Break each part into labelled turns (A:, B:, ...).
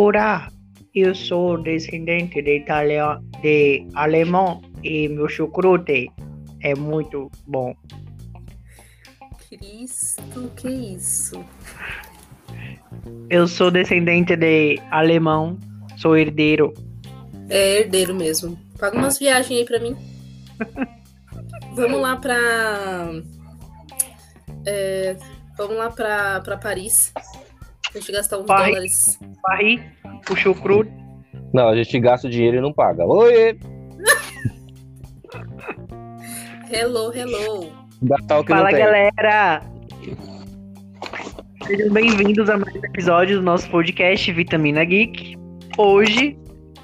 A: Ora, eu sou descendente de, italiano, de alemão e meu chucrute é muito bom.
B: Cristo, que isso?
A: Eu sou descendente de alemão, sou herdeiro.
B: É herdeiro mesmo. Paga umas viagens aí pra mim. vamos lá pra. É, vamos lá pra, pra Paris. A gente gastar uns
A: Paris.
B: dólares.
A: Paris, o chucrute.
C: Não, a gente gasta o dinheiro e não paga. Oi!
B: Hello, hello.
C: Gastar o que
A: Fala
C: não tem.
A: galera! Sejam bem-vindos a mais um episódio do nosso podcast Vitamina Geek. Hoje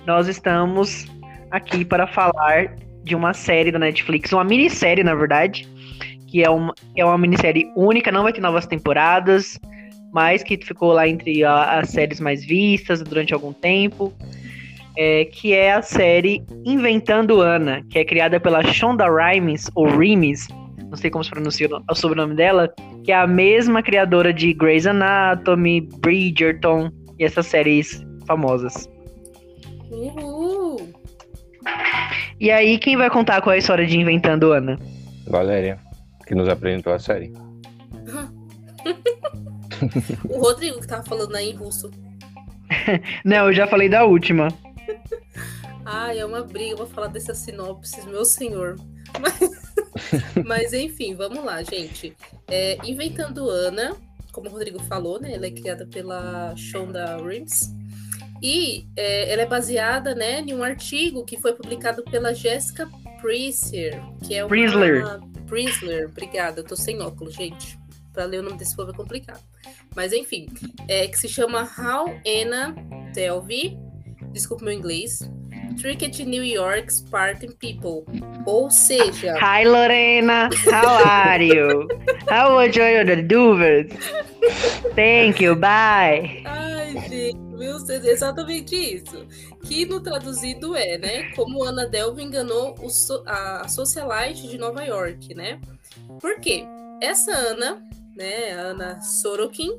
A: nós estamos aqui para falar de uma série da Netflix, uma minissérie, na verdade, que é uma, é uma minissérie única, não vai ter novas temporadas, mas que ficou lá entre a- as séries mais vistas durante algum tempo. é, que é a série Inventando Ana, que é criada pela Shonda Rhimes, ou Rhimes, não sei como se pronuncia o o sobrenome dela, que é a mesma criadora de Grey's Anatomy, Bridgerton e essas séries famosas.
B: Uhul.
A: E aí, quem vai contar qual é a história de Inventando Ana?
C: Valéria, que nos apresentou a série.
B: O Rodrigo que tava falando aí em russo.
A: Não, eu já falei da última.
B: Ai, é uma briga pra falar dessas sinopses, meu senhor. Mas, mas, enfim, vamos lá, gente. É, Inventando Ana, como o Rodrigo falou, né? Ela é criada pela Shonda Rhimes. E é, ela é baseada né, em um artigo que foi publicado pela Jessica Priesler, que é uma...
A: Priesler.
B: Priesler, obrigada. Eu tô sem óculos, gente. Pra ler o nome desse povo é complicado. Mas enfim, é, que se chama How Anna Delvey, desculpa meu inglês, Tricked New York Spartan People. Ou seja,
A: Hi Lorena, how are you? How enjoy the duvers? Thank you, bye.
B: ai gente, meu Deus, é exatamente isso. Que no traduzido é, né? Como Ana Delvey enganou o a socialite de Nova York, né? Por quê? Essa Ana, né, a Ana Sorokin,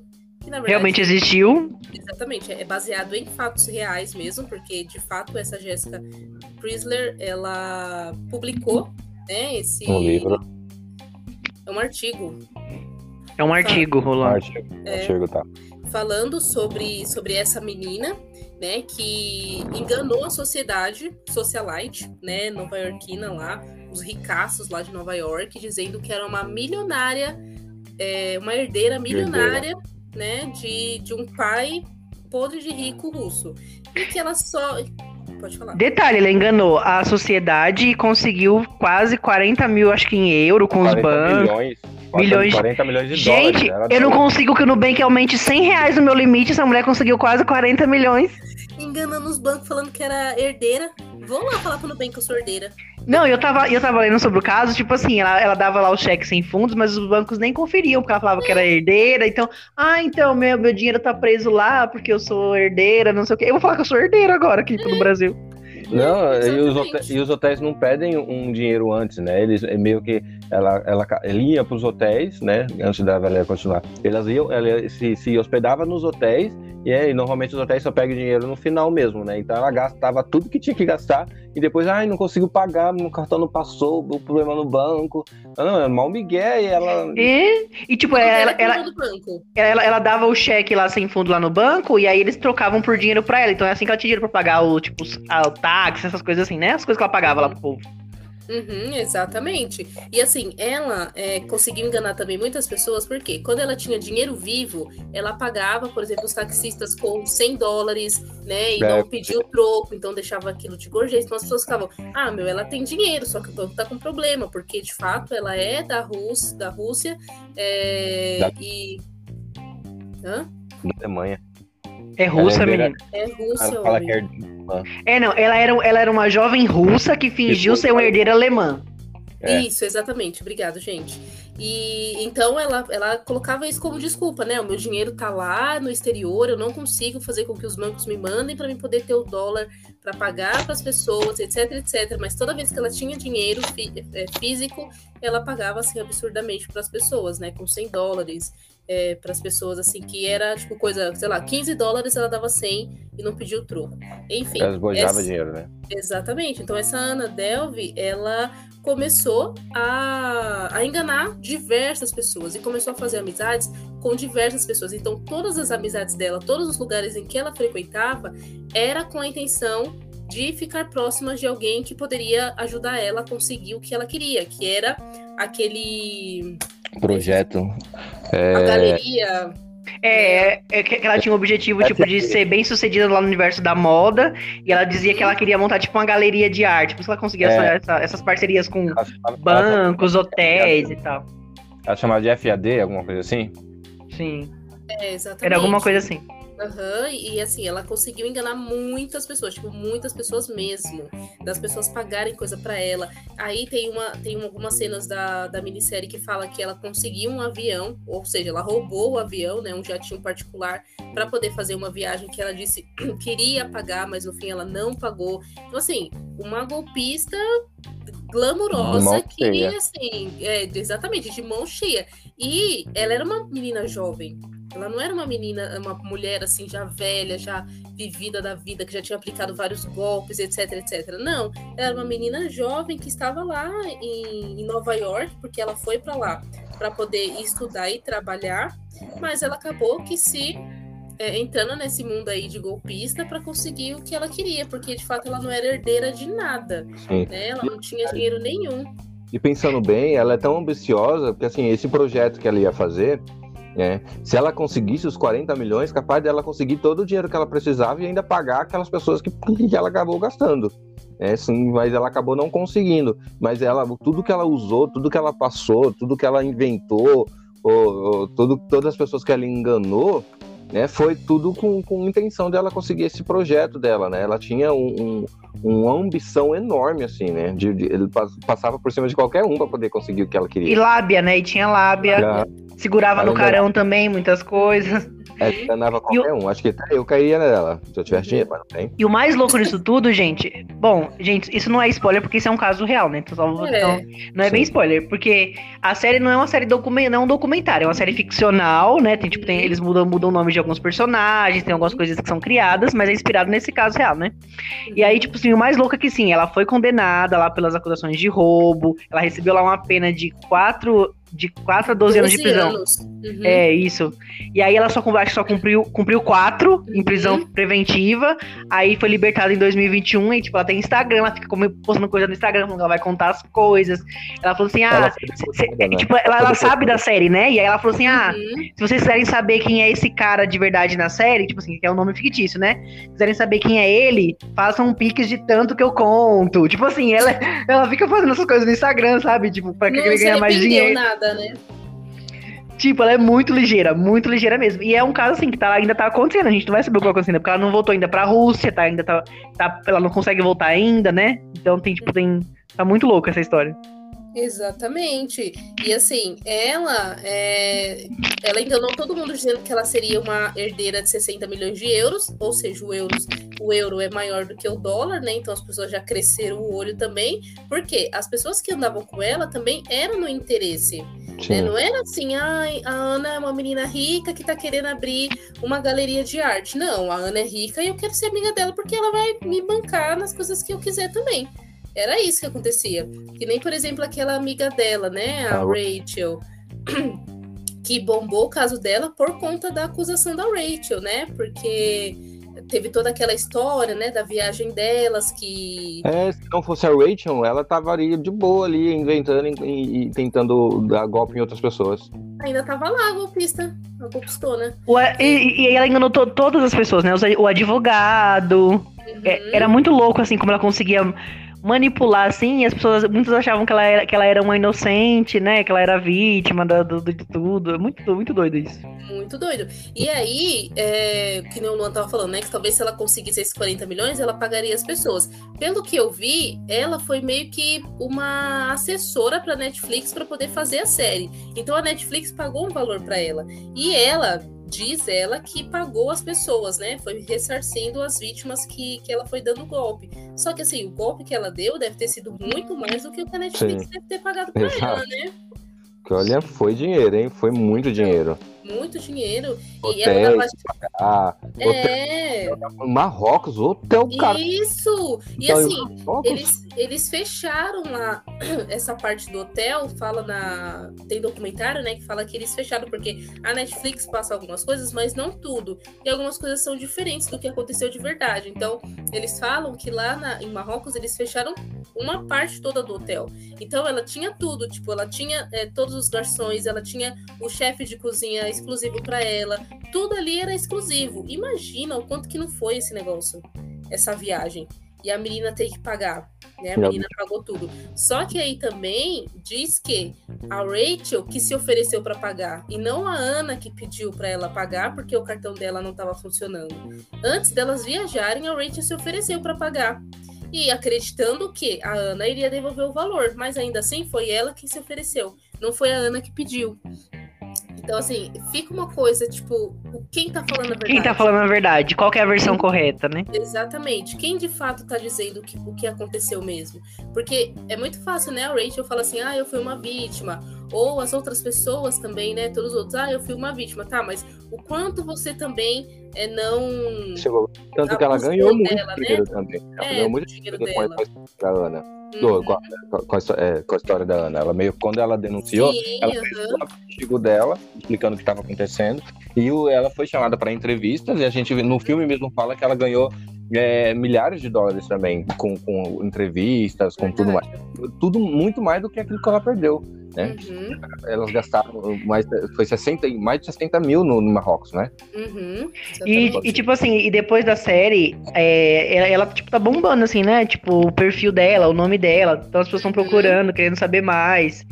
B: que na verdade
A: Realmente existiu?
B: Exatamente, é baseado em fatos reais mesmo, porque de fato essa Jessica Priesler, ela publicou, né, esse
C: Um livro.
B: é um artigo
A: É um artigo rolando.
C: Artigo,
B: É.
C: artigo, tá.
B: falando sobre, sobre essa menina, né, que enganou a sociedade socialite, né, nova-iorquina lá, os ricaços lá de Nova York, dizendo que era uma milionária, é, uma herdeira milionária, né, de, de um pai podre de rico russo. E que ela só... Pode falar.
A: Detalhe, ela enganou a sociedade e conseguiu quase 40 mil, acho que em euro, com os
C: 40
A: bancos.
C: milhões.
A: Milhões.
C: 40 milhões de
A: Gente,
C: dólares. era
A: eu não consigo que o Nubank aumente 100 reais no meu limite. Essa mulher conseguiu quase 40 milhões.
B: Enganando os bancos, falando que era herdeira. Vou lá falar pro Nubank que eu sou herdeira.
A: Não, eu tava, eu tava lendo sobre o caso, tipo assim, ela, ela dava lá o cheque sem fundos, mas os bancos nem conferiam, porque ela falava que era herdeira, então, ah, então, meu, meu dinheiro tá preso lá porque eu sou herdeira, não sei o quê. Eu vou falar que eu sou herdeira agora aqui no Brasil.
C: Não, e os, hotéis, e os hotéis não pedem um dinheiro antes, né? Eles é meio que ela, ela, ela ia para os hotéis, né? Antes da Valéria continuar. Elas iam, ela se, se hospedava nos hotéis e aí, normalmente os hotéis só pegam dinheiro no final mesmo, né? Então ela gastava tudo que tinha que gastar e depois, ai, não consigo pagar, meu cartão não passou, o problema no banco. Não, não, é mal migué e ela.
A: E, e tipo,
B: Era
A: ela, ela,
B: do banco.
A: ela, ela dava o cheque lá sem fundo lá no banco, e aí eles trocavam por dinheiro pra ela. Então é assim que ela tinha dinheiro pra pagar o, tipo, os- a- o táxi, essas coisas assim, né? As coisas que ela pagava lá pro povo.
B: Uhum, exatamente. E assim, ela é, conseguiu enganar também muitas pessoas, porque quando ela tinha dinheiro vivo, ela pagava, por exemplo, os taxistas com 100 dólares, né? E
C: É.
B: não pedia o troco, então deixava aquilo de gorjeta. Então as pessoas ficavam, ah, meu, ela tem dinheiro, só que o banco tá com problema, porque de fato ela é da Rússia, da Rússia é,
C: Da-
B: e. Hã?
C: Da Alemanha.
A: É russa,
C: Ela é
A: menina.
B: É Rússia,
C: Ela fala que é
A: É, não, ela era, ela era uma jovem russa que fingiu
C: Tipo,
A: ser uma herdeira alemã.
C: É.
B: Isso, exatamente. Obrigado, gente. E então ela, ela colocava isso como desculpa, né? O meu dinheiro tá lá no exterior, eu não consigo fazer com que os bancos me mandem para mim poder ter o dólar para pagar para as pessoas, etc, etc. Mas toda vez que ela tinha dinheiro fí é, físico, ela pagava assim absurdamente para as pessoas, né? Com 100 dólares é, para as pessoas, assim, que era tipo coisa, sei lá, 15 dólares ela dava 100 e não pediu troco. Enfim.
C: Ela esbojava essa... dinheiro, né?
B: Exatamente. Então, essa Ana Delve, ela começou a, a enganar diversas pessoas e começou a fazer amizades com diversas pessoas. Então, todas as amizades dela, todos os lugares em que ela frequentava, era com a intenção de ficar próxima de alguém que poderia ajudar ela a conseguir o que ela queria, que era aquele
C: projeto.
B: É... A galeria.
A: É, é, que ela tinha o objetivo, tipo, de ser bem sucedida lá no universo da moda, e ela dizia que ela queria montar, tipo, uma galeria de arte, por isso ela conseguia é. essa, essas parcerias com bancos, hotéis e tal.
C: Ela chamava de FAD, alguma coisa assim?
A: Sim.
B: É, exatamente.
A: Era alguma coisa assim.
B: Uhum, e assim, ela conseguiu enganar muitas pessoas, tipo, muitas pessoas mesmo, das pessoas pagarem coisa para ela. Aí tem uma tem algumas cenas da, da minissérie que fala que ela conseguiu um avião, ou seja, ela roubou o avião, né, um jatinho particular, para poder fazer uma viagem que ela disse queria pagar, mas no fim ela não pagou. Então, assim, uma golpista glamurosa que, assim, é, exatamente, de mão cheia. E ela era uma menina jovem. Ela não era uma menina, uma mulher assim, já velha, já vivida da vida, que já tinha aplicado vários golpes, etc, etc. Não, ela era uma menina jovem que estava lá em, em Nova York, porque ela foi para lá para poder estudar e trabalhar, mas ela acabou que se é, entrando nesse mundo aí de golpista para conseguir o que ela queria, porque de fato ela não era herdeira de nada, né? Ela não tinha dinheiro nenhum.
C: E pensando bem, ela é tão ambiciosa, porque assim, esse projeto que ela ia fazer, né? Se ela conseguisse os 40 milhões, capaz dela conseguir todo o dinheiro que ela precisava e ainda pagar aquelas pessoas que, que ela acabou gastando. É, sim, mas ela acabou não conseguindo. Mas ela, tudo que ela usou, tudo que ela passou, tudo que ela inventou, ou, ou tudo, todas as pessoas que ela enganou, né, foi tudo com, com intenção dela conseguir esse projeto dela, né? Ela tinha um, um, uma ambição enorme, assim, né? De, de, ele passava por cima de qualquer um para poder conseguir o que ela queria.
A: E lábia, né? E tinha lábia. Já. Segurava no carão também muitas coisas.
C: É, enganava qualquer o... um. Acho que até eu cairia nela, se eu tivesse dinheiro, mas não tem.
A: E o mais louco disso tudo, gente. Bom, gente, isso não é spoiler porque isso é um caso real, né? Então, é. Então, não é Sim. bem spoiler, porque a série não é uma série documental, não é um documentário, é uma série ficcional, né? Tem, tipo, tem, eles mudam, mudam o nome de alguns personagens, tem algumas coisas que são criadas, mas é inspirado nesse caso real, né? E aí, tipo assim, o mais louco é que sim, ela foi condenada lá pelas acusações de roubo, ela recebeu lá uma pena de quatro de 4 a 12, 12 anos de prisão. Anos. Uhum. É, isso. E aí ela só, acho só cumpriu, cumpriu 4 uhum. em prisão preventiva. Aí foi libertada em 2021. E, tipo, ela tem Instagram, ela fica postando coisa no Instagram, ela vai contar as coisas. Ela falou assim: ah, cê, né? tipo, ela, ela sabe da série, né? E aí ela falou assim: ah, uhum. se vocês quiserem saber quem é esse cara de verdade na série, tipo assim, que é um nome fictício, né? Se quiserem saber quem é ele, façam piques de tanto que eu conto. Tipo assim, ela, ela fica fazendo essas coisas no Instagram, sabe? Tipo, pra que ele ganhe mais dinheiro.
B: Nada nada, né?
A: Tipo, ela é muito ligeira, muito ligeira mesmo. E é um caso assim que tá, ainda tá acontecendo. A gente não vai saber o que vai acontecer, porque ela não voltou ainda pra Rússia, tá? Ainda tá, tá. Ela não consegue voltar ainda, né? Então tem, tipo, tem. Tá muito louco essa história.
B: Exatamente. E assim, ela é, ela enganou todo mundo dizendo que ela seria uma herdeira de 60 milhões de euros, ou seja, o, euros, o euro é maior do que o dólar, né? Então as pessoas já cresceram o olho também, porque as pessoas que andavam com ela também eram no interesse. Né? Não era assim, ai, a Ana é uma menina rica que tá querendo abrir uma galeria de arte. Não, a Ana é rica e eu quero ser amiga dela porque ela vai me bancar nas coisas que eu quiser também. Era isso que acontecia. Que nem, por exemplo, aquela amiga dela, né? A ah, Rachel. Que bombou o caso dela por conta da acusação da Rachel, né? Porque teve toda aquela história, né, da viagem delas que.
C: É, se não fosse a Rachel, ela tava ali de boa ali, inventando e, e tentando dar golpe em outras pessoas.
B: Ainda tava lá a golpista, a golpistona.
A: O, e, e ela enganou to, todas as pessoas, né? O advogado. Uhum. É, era muito louco, assim, como ela conseguia manipular, assim, e as pessoas, muitos achavam que ela era, que ela era uma inocente, né? Que ela era vítima do, do, de tudo. É muito, muito doido isso.
B: Muito doido. E aí, é, que nem o Luan tava falando, né? Que talvez se ela conseguisse esses 40 milhões, ela pagaria as pessoas. Pelo que eu vi, ela foi meio que uma assessora pra Netflix para poder fazer a série. Então a Netflix pagou um valor para ela. E ela diz ela que pagou as pessoas, né? Foi ressarcindo as vítimas que, que ela foi dando golpe. Só que assim, o golpe que ela deu deve ter sido muito mais do que o que a Netflix
C: Sim.
B: deve ter pagado pra
C: Exato.
B: ela, né?
C: Que olha, foi dinheiro, hein? Foi muito dinheiro.
B: Muito dinheiro. E
C: Hotel,
B: tava.
C: Ah, hotel
B: É,
C: Marrocos, hotel cara.
B: isso! E
C: Então,
B: assim, eles, eles fecharam lá essa parte do hotel, fala na. Tem documentário, né? Que fala que eles fecharam, porque a Netflix passa algumas coisas, mas não tudo. E algumas coisas são diferentes do que aconteceu de verdade. Então, eles falam que lá na- em Marrocos eles fecharam uma parte toda do hotel. Então ela tinha tudo, tipo, ela tinha é, todos os garçons, ela tinha o chefe de cozinha exclusivo para ela. Tudo ali era exclusivo. Imagina o quanto que não foi esse negócio, essa viagem. E a menina tem que pagar, né? A menina pagou tudo. Só que aí também diz que a Rachel que se ofereceu para pagar e não a Ana que pediu para ela pagar porque o cartão dela não estava funcionando. Antes delas viajarem, a Rachel se ofereceu para pagar. E acreditando que a Ana iria devolver o valor, mas ainda assim foi ela que se ofereceu, não foi a Ana que pediu. Então, assim, fica uma coisa, tipo, o- quem tá falando a verdade?
A: Quem tá falando a verdade? Qual é a versão correta, né?
B: Exatamente. Quem de fato tá dizendo que, o que aconteceu mesmo? Porque é muito fácil, né? A Rachel fala assim, ah, eu fui uma vítima. Ou as outras pessoas também, né? Todos os outros, ah, eu fui uma vítima. Tá, mas o quanto você também é, não.
C: Chegou. Tanto que ela ganhou muito
B: dela, né?
C: dinheiro também. Ela
B: É,
C: ganhou muito
B: dinheiro
C: dinheiro com a,
B: dela.
C: com a Ana.
B: Uhum.
C: Com, a, com, a, é, com a história da Ana. Ela meio, quando ela denunciou,
B: Sim,
C: ela fez o artigo dela, explicando o que estava acontecendo. E o- ela foi chamada para entrevistas, e a gente no filme mesmo fala que ela ganhou é, milhares de dólares também, com, com entrevistas, com tudo mais. Tudo muito mais do que aquilo que ela perdeu. Né?
B: Uhum,
C: Elas gastaram mais, foi 60, e- mais de 60 mil no, no Marrocos, né?
B: uhum,
A: E, e, tipo assim, e depois da série, é, ela, ela, tipo, tá bombando, assim, né? Tipo, o perfil dela, o nome dela. Então as pessoas estão
B: Uhum.
A: procurando, querendo saber mais.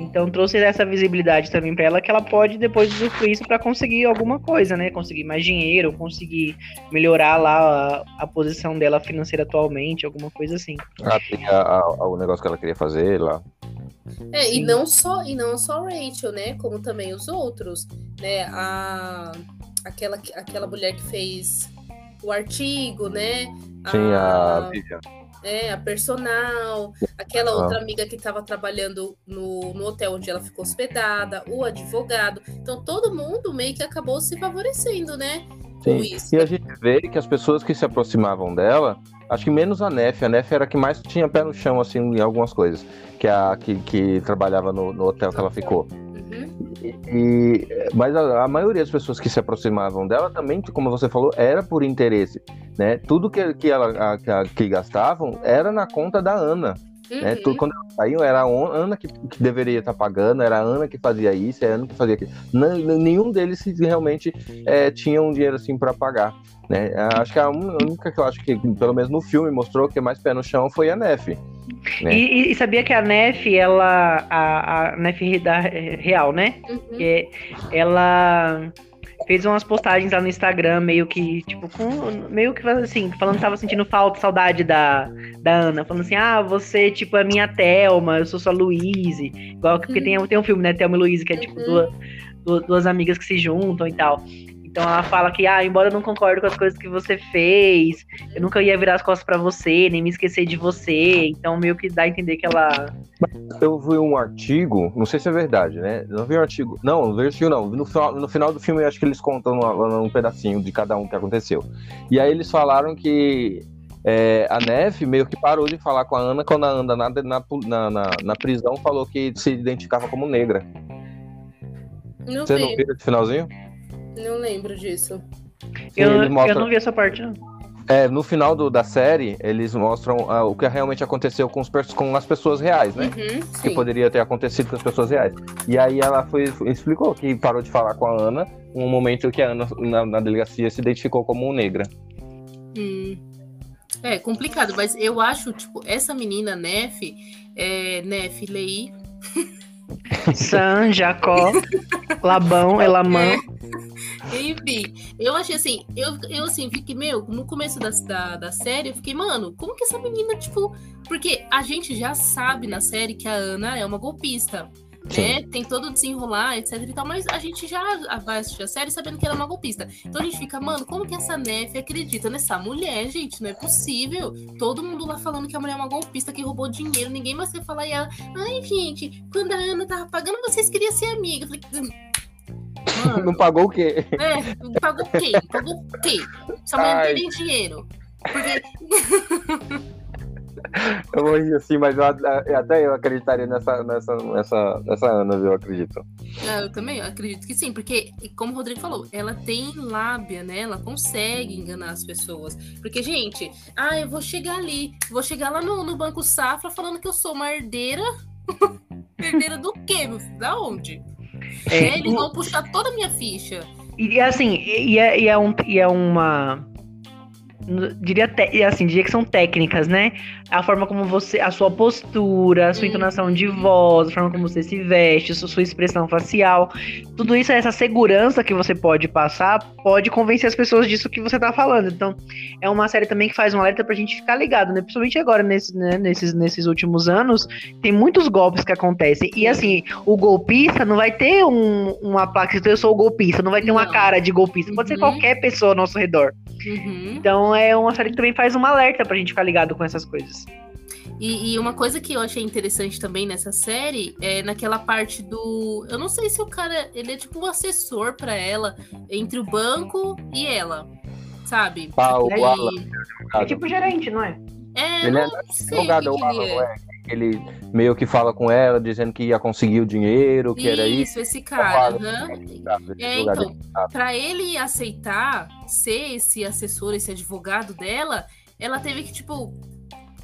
A: Então trouxe essa visibilidade também pra ela que ela pode depois usufruir isso pra conseguir alguma coisa, né? Conseguir mais dinheiro, conseguir melhorar lá a, a posição dela financeira atualmente, alguma coisa assim.
C: Ela tem a- a- o negócio que ela queria fazer lá.
B: É, e não só e não só a Rachel, né? Como também os outros, né? A aquela aquela mulher que fez o artigo, né?
C: Sim, a Vivian.
B: é, a personal, aquela outra amiga que estava trabalhando no, no hotel onde ela ficou hospedada, o advogado. Então todo mundo meio que acabou se favorecendo, né?
C: Sim.
B: isso.
C: E a gente vê que as pessoas que se aproximavam dela, acho que menos a Nef, a Nef era a que mais tinha pé no chão, assim, em algumas coisas. Que é a que, que trabalhava no, no hotel que ela ficou.
B: Uhum,
C: E, mas a, a maioria das pessoas que se aproximavam dela também, como você falou, era por interesse. Né? Tudo que, que, ela, a- que, a- que gastavam era na conta da Ana. Né?
B: uhum.
C: Tudo, quando elas saíam, era a Ana que, que deveria estar pagando, era a Ana que fazia isso, era a Ana que fazia aquilo. Não- nenhum deles realmente é, tinha um dinheiro assim para pagar. Né? Acho que a única que eu acho que, pelo menos no filme, mostrou que é mais pé no chão foi a Nef. É.
A: E, e- e sabia que a Nef, ela. A, a Nef da Real, né?
B: Uhum.
A: que ela fez umas postagens lá no Instagram, meio que, tipo, com, meio que assim, falando que tava sentindo falta, saudade da, da Ana, falando assim, ah, você, tipo, é minha Thelma, eu sou sua Luíse, igual que porque tem, tem um filme, né, Thelma e Luíse, que é, tipo,
B: Uhum.
A: duas, duas, duas amigas que se juntam e tal. Então ela fala que, ah, embora eu não concorde com as coisas que você fez, eu nunca ia virar as costas pra você, nem me esquecer de você, então meio que dá a entender que ela...
C: Eu vi um artigo, não sei se é verdade, né? Não vi um artigo. Não, não vi um artigo, não. No final, no final do filme, eu acho que eles contam num, num pedacinho de cada um que aconteceu. E aí eles falaram que é, a Neve meio que parou de falar com a Ana quando a Ana na, na, na, na- na prisão falou que se identificava como negra.
B: Não
C: Você não
B: vi,
C: viu esse finalzinho?
B: Não lembro disso.
C: Sim,
A: Eu, eu não vi essa parte, não.
C: É, no final do- da série, eles mostram ah, o que realmente aconteceu com, os com as pessoas reais, né?
B: Uhum,
C: que poderia ter acontecido com as pessoas reais. E aí ela foi, explicou que parou de falar com a Ana um momento que a Ana na, na delegacia se identificou como negra.
B: Hum. É complicado, mas eu acho, tipo, essa menina Nef, é, Nef Lei,
A: San, Jacó, Labão, Elamã.
B: Enfim, eu achei assim, eu, eu assim, fiquei, meu, no começo da, da, da série, eu fiquei, mano, como que essa menina, tipo. Porque a gente já sabe na série que a Ana é uma golpista. Né? Tem todo o desenrolar, etc e tal, mas a gente já vai assistir a série sabendo que ela é uma golpista. Então a gente fica, mano, como que essa Nef acredita nessa mulher, gente? Não é possível. Todo mundo lá falando que a mulher é uma golpista que roubou dinheiro, ninguém mais quer falar e ela, ai, gente, quando a Ana tava pagando, vocês queriam ser amiga. Eu falei,
C: Mano, não pagou o quê?
B: É, pagou o quê? Pagou o quê? Sua mãe não tem dinheiro. Porque.
C: Eu vou rir assim, mas eu, até eu acreditaria nessa, nessa, nessa, nessa Ana, eu acredito.
B: É, eu também acredito que sim, porque, como o Rodrigo falou, ela tem lábia, né? Ela consegue enganar as pessoas. Porque, gente, ah, eu vou chegar ali, vou chegar lá no, no Banco Safra falando que eu sou uma herdeira. herdeira do quê, meu filho? Da onde? É, é, eles vão puxar toda a minha ficha.
A: E assim, e é, e é, um, e é uma diria te, assim, diria que são técnicas, né? A forma como você, a sua postura, a sua uhum. entonação de voz, a forma como você se veste, a sua expressão facial, tudo isso, essa segurança que você pode passar, pode convencer as pessoas disso que você tá falando. Então, é uma série também que faz um alerta pra gente ficar ligado, né? Principalmente agora, nesse, né? nesses, nesses últimos anos, tem muitos golpes que acontecem. E assim, o golpista não vai ter um, uma placa eu sou o golpista, não vai ter não. uma cara de golpista, pode uhum. ser qualquer pessoa ao nosso redor. Uhum. Então é uma série que também faz um alerta pra gente ficar ligado com essas coisas.
B: E, e, uma coisa que eu achei interessante também nessa série é naquela parte do. Eu não sei se o cara. Ele é tipo um assessor para ela entre o banco e ela. Sabe?
C: Ah, o
A: é, é tipo gerente, não é?
B: É, ele não é advogado, que, ele é.
C: Ele meio que fala com ela, dizendo que ia conseguir o dinheiro, que
B: isso,
C: era isso.
B: Isso, esse cara. Uhum. É, então, para ele aceitar ser esse assessor, esse advogado dela, ela teve que, tipo,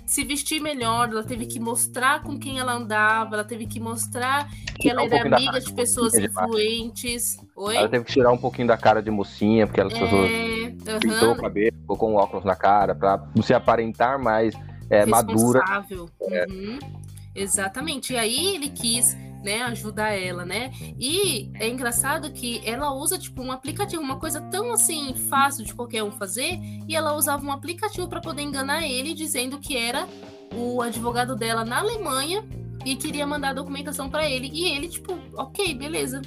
B: se vestir melhor, ela teve que mostrar com quem ela andava, ela teve que mostrar que ela um era amiga de pessoas influentes. Oi?
C: Ela teve que tirar um pouquinho da cara de mocinha, porque elas é... pessoas uhum. pintou o cabelo, colocou um óculos na cara, pra se aparentar mais é, madura.
B: É. Uhum. Exatamente. E aí ele quis, né, ajudar ela, né? E é engraçado que ela usa tipo um aplicativo, uma coisa tão assim fácil de qualquer um fazer, e ela usava um aplicativo para poder enganar ele, dizendo que era o advogado dela na Alemanha e queria mandar a documentação para ele. E ele tipo, OK, beleza.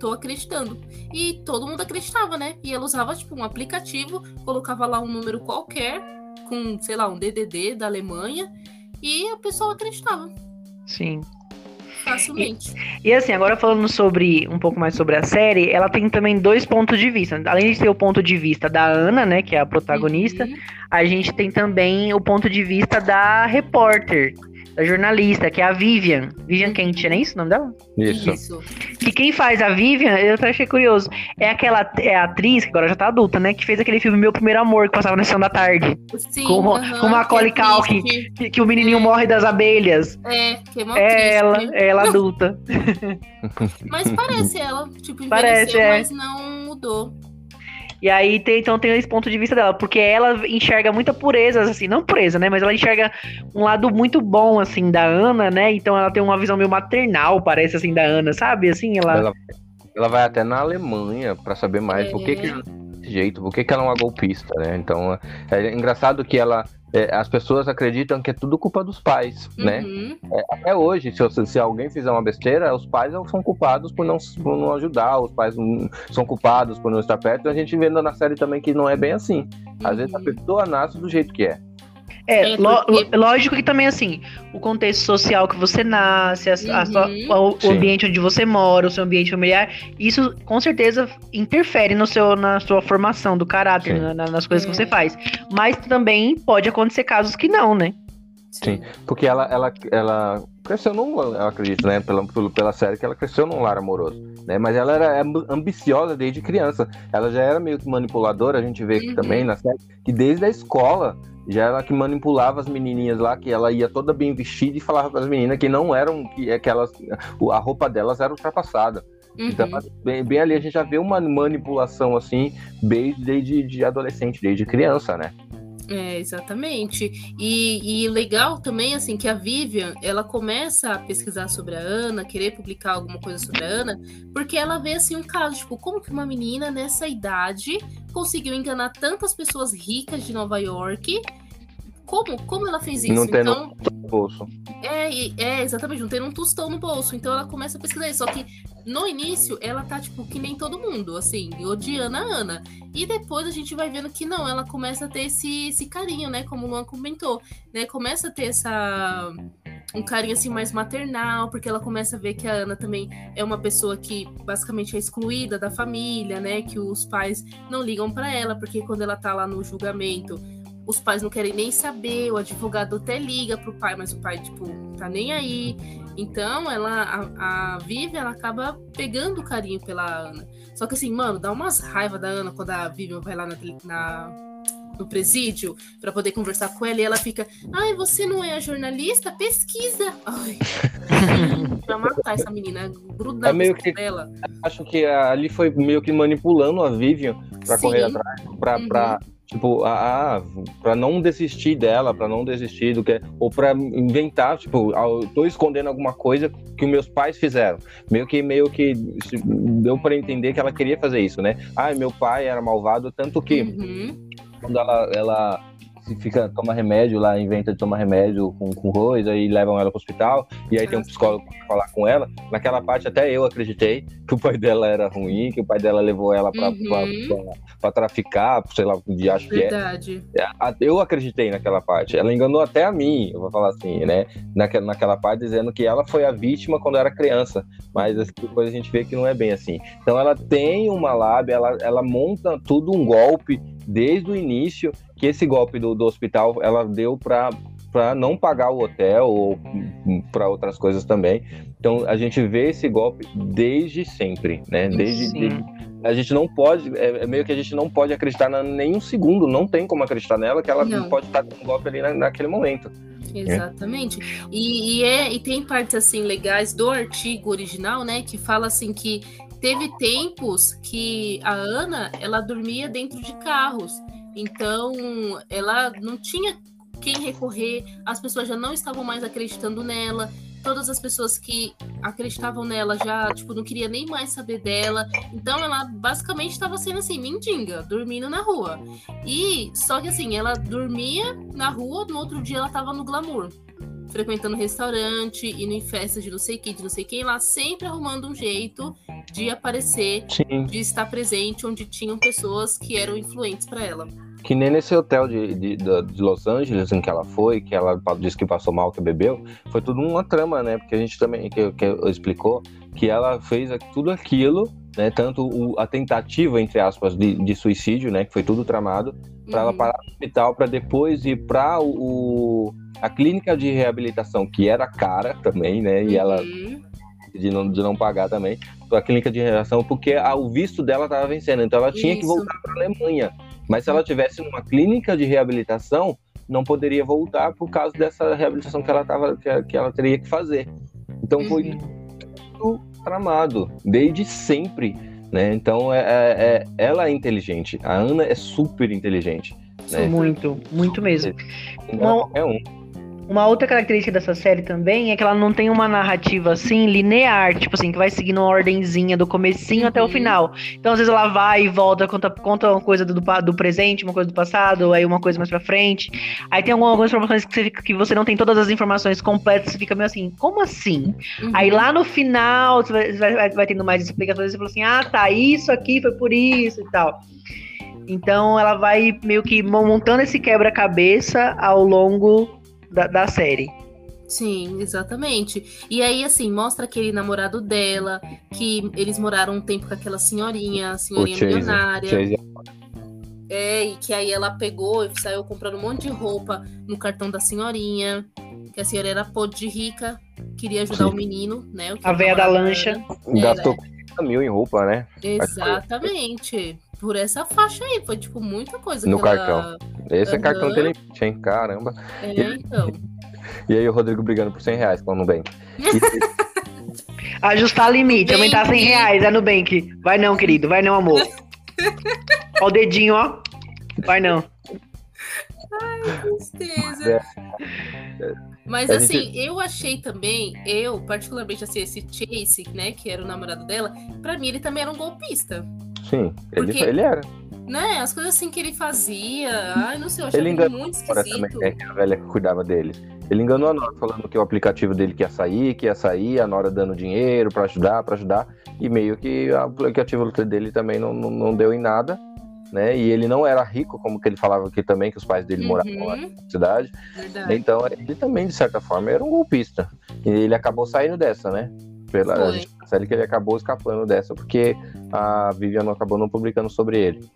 B: Tô acreditando. E todo mundo acreditava, né? E ela usava tipo um aplicativo, colocava lá um número qualquer com, sei lá, um DDD da Alemanha e a pessoa acreditava.
A: Sim.
B: Facilmente.
A: E, e, assim, agora falando sobre um pouco mais sobre a série, ela tem também dois pontos de vista. Além de ter o ponto de vista da Ana, né, que é a protagonista, uhum. a gente tem também o ponto de vista da repórter, da jornalista, que é a Vivian. Vivian Kent, não é isso o nome dela?
C: Isso. isso.
A: Que quem faz a Vivian, eu até achei curioso, é aquela é a atriz, que agora já tá adulta, né? Que fez aquele filme Meu Primeiro Amor, que passava na sessão da tarde.
B: Sim,
A: com,
B: uh -huh,
A: com Macaulay é Culkin, que, que, o menininho é. morre das abelhas.
B: É, que é,
A: é ela, é ela adulta.
B: mas parece ela, tipo, envelheceu, parece, é. mas não mudou.
A: E aí tem, então tem esse ponto de vista dela, porque ela enxerga muita pureza, assim, não pureza, né? Mas ela enxerga um lado muito bom, assim, da Ana, né? Então ela tem uma visão meio maternal, parece, assim, da Ana, sabe? Assim, ela.
C: Ela, ela vai até na Alemanha para saber mais é. por que, que ela é desse jeito, por que, que ela é uma golpista, né? Então é engraçado que ela é, as pessoas acreditam que é tudo culpa dos pais, né? uhum. né? É, até hoje, se, se, alguém fizer uma besteira, os pais são culpados por não, por não ajudar, os pais são culpados por não estar perto. A gente vendo na série também que não é bem assim. Às uhum. vezes a pessoa nasce do jeito que é.
A: É, é lógico que também, assim, o contexto social que você nasce, a, uhum. a sua, o, o, ambiente onde você mora, o seu ambiente familiar, isso com certeza interfere no seu, na sua formação do caráter, na, nas coisas é. que você faz. Mas também pode acontecer casos que não, né?
C: Sim, porque ela, ela, ela cresceu num, eu acredito, né, pela, pela série que ela cresceu num lar amoroso, né, mas ela era ambiciosa desde criança, ela já era meio que manipuladora, a gente vê aqui uhum. também na série, que desde a escola já ela que manipulava as menininhas lá, que ela ia toda bem vestida e falava para as meninas que não eram, que aquelas, a roupa delas era ultrapassada. Uhum. Então, bem, bem, ali a gente já vê uma manipulação assim, desde, desde de adolescente, desde criança, né?
B: É, exatamente. E, e legal também, assim, que a Vivian, ela começa a pesquisar sobre a Ana, querer publicar alguma coisa sobre a Ana, porque ela vê, assim, um caso, tipo, como que uma menina nessa idade conseguiu enganar tantas pessoas ricas de Nova York como? Como ela fez isso?
C: Não tendo então... bolso.
B: É, é, exatamente, não tem um tostão no bolso. Então ela começa a pesquisar isso. Só que no início ela tá, tipo, que nem todo mundo, assim, odiando a Ana. E depois a gente vai vendo que não, ela começa a ter esse, esse carinho, né? Como o Luan comentou, né? Começa a ter essa um carinho assim mais maternal, porque ela começa a ver que a Ana também é uma pessoa que basicamente é excluída da família, né? Que os pais não ligam para ela, porque quando ela tá lá no julgamento, os pais não querem nem saber, o advogado até liga pro pai, mas o pai, tipo, tá nem aí. Então, ela, a, a Vivian, ela acaba pegando carinho pela Ana. Só que assim, mano, dá umas raiva da Ana quando a Vivian vai lá na, na no presídio para poder conversar com ela e ela fica: Ai, você não é a jornalista? Pesquisa! Ai, pra matar essa menina, grudar é
C: meio que, dela. Acho que ali foi meio que manipulando a Vivian pra Sim. correr atrás, pra, uhum. pra tipo, ah, para não desistir dela, para não desistir do que ou para inventar, tipo, eu tô escondendo alguma coisa que os meus pais fizeram. Meio que meio que deu para entender que ela queria fazer isso, né? Ah, meu pai era malvado tanto que uhum quando ela, ela se fica, toma remédio lá, inventa de tomar remédio com, com Rose, aí levam ela pro hospital, e aí tem um psicólogo pra falar com ela. Naquela parte até eu acreditei que o pai dela era ruim, que o pai dela levou ela pra, uhum. pra, pra, pra traficar, sei lá, dia acho
B: Verdade.
C: que é. Eu acreditei naquela parte. Ela enganou até a mim, eu vou falar assim, né? Naquela, naquela parte dizendo que ela foi a vítima quando era criança, mas depois a gente vê que não é bem assim. Então ela tem uma lábia, ela, ela monta tudo um golpe desde o início que esse golpe do, do hospital ela deu para para não pagar o hotel ou para outras coisas também. Então a gente vê esse golpe desde sempre, né? Desde, desde a gente não pode, é, é, meio que a gente não pode acreditar na, nem um segundo, não tem como acreditar nela que ela não. pode estar com um golpe ali na, naquele momento.
B: Exatamente. É. E, e, é, e tem partes assim legais do artigo original, né? Que fala assim que teve tempos que a Ana ela dormia dentro de carros. Então, ela não tinha quem recorrer, as pessoas já não estavam mais acreditando nela. Todas as pessoas que acreditavam nela já, tipo, não queria nem mais saber dela. Então ela basicamente estava sendo assim, mendiga, dormindo na rua. E só que assim, ela dormia na rua, no outro dia ela estava no glamour frequentando restaurante, indo em festas de não sei quem, de não sei quem lá, sempre arrumando um jeito de aparecer, Sim. de estar presente onde tinham pessoas que eram influentes para ela.
C: Que nem nesse hotel de, de, de, Los Angeles em que ela foi, que ela disse que passou mal, que bebeu, foi tudo uma trama, né? Porque a gente também, que, que explicou, que ela fez tudo aquilo, né? Tanto o, a tentativa, entre aspas, de, de suicídio, né? Que foi tudo tramado, para uhum. ela parar no hospital, para depois ir para o, a clínica de reabilitação, que era cara também, né? E ela uhum. de não, de não pagar também, a clínica de reabilitação, porque a, o visto dela estava vencendo, então ela tinha Isso. que voltar para a Alemanha. Mas se ela tivesse numa clínica de reabilitação, não poderia voltar por causa dessa reabilitação que ela tava, que, que ela teria que fazer. Então uhum. foi tudo tramado, desde sempre. Né? Então é, é, é, ela é inteligente. A Ana é super inteligente. Né?
A: Muito, muito mesmo. Uma, é um. Uma outra característica dessa série também é que ela não tem uma narrativa assim linear, tipo assim, que vai seguindo uma ordenzinha do comecinho uhum. até o uhum. final. Então, às vezes ela vai e volta, conta, conta uma coisa do, do presente, uma coisa do passado, aí uma coisa mais pra frente. Aí tem algumas informações que você, fica, que você não tem todas as informações completas, você fica meio assim, como assim? Uhum. Aí lá no final, você vai, vai, vai tendo mais explicações, você fala assim, ah, tá, isso aqui foi por isso e tal. Então ela vai meio que montando esse quebra-cabeça ao longo da, da série.
B: Sim, exatamente. E aí, assim, mostra aquele namorado dela, que eles moraram um tempo com aquela senhorinha, a senhorinha Chase, milionária. Chase. É, e que aí ela pegou e saiu comprando um monte de roupa no cartão da senhorinha. Que a senhora era podre de rica, queria ajudar Sim. o menino, né? O
A: a veia da lancha.
C: Gastou 40 mil em roupa, né?
B: Exatamente. Por essa faixa aí, foi tipo muita coisa.
C: No cartão. Ela... Esse uhum. é cartão tem limite, hein? Caramba.
B: É, e, então.
C: E aí o Rodrigo brigando por 100 reais com o Nubank.
A: Ajustar limite, aumentar 100 reais, é Nubank. Vai não, querido, vai não, amor. ó o dedinho, ó. Vai não.
B: Ai, tristeza. É. Mas a assim, gente... eu achei também, eu, particularmente assim, esse Chase, né, que era o namorado dela, pra mim ele também era um golpista.
C: Sim, ele, Porque... ele era
B: né? As coisas assim que ele fazia. Ai, não sei, eu achei ele muito esquisito.
C: Também, né, a velha que cuidava dele. Ele enganou a Nora falando que o aplicativo dele que ia sair, que ia sair, a Nora dando dinheiro para ajudar, para ajudar, e meio que o aplicativo dele também não, não, não, deu em nada, né? E ele não era rico, como que ele falava aqui também, que os pais dele uhum. moravam lá na cidade. Verdade. Então ele também, de certa forma, era um golpista. E ele acabou saindo dessa, né? Pela série que ele acabou escapando dessa, porque a Vivian acabou não publicando sobre ele.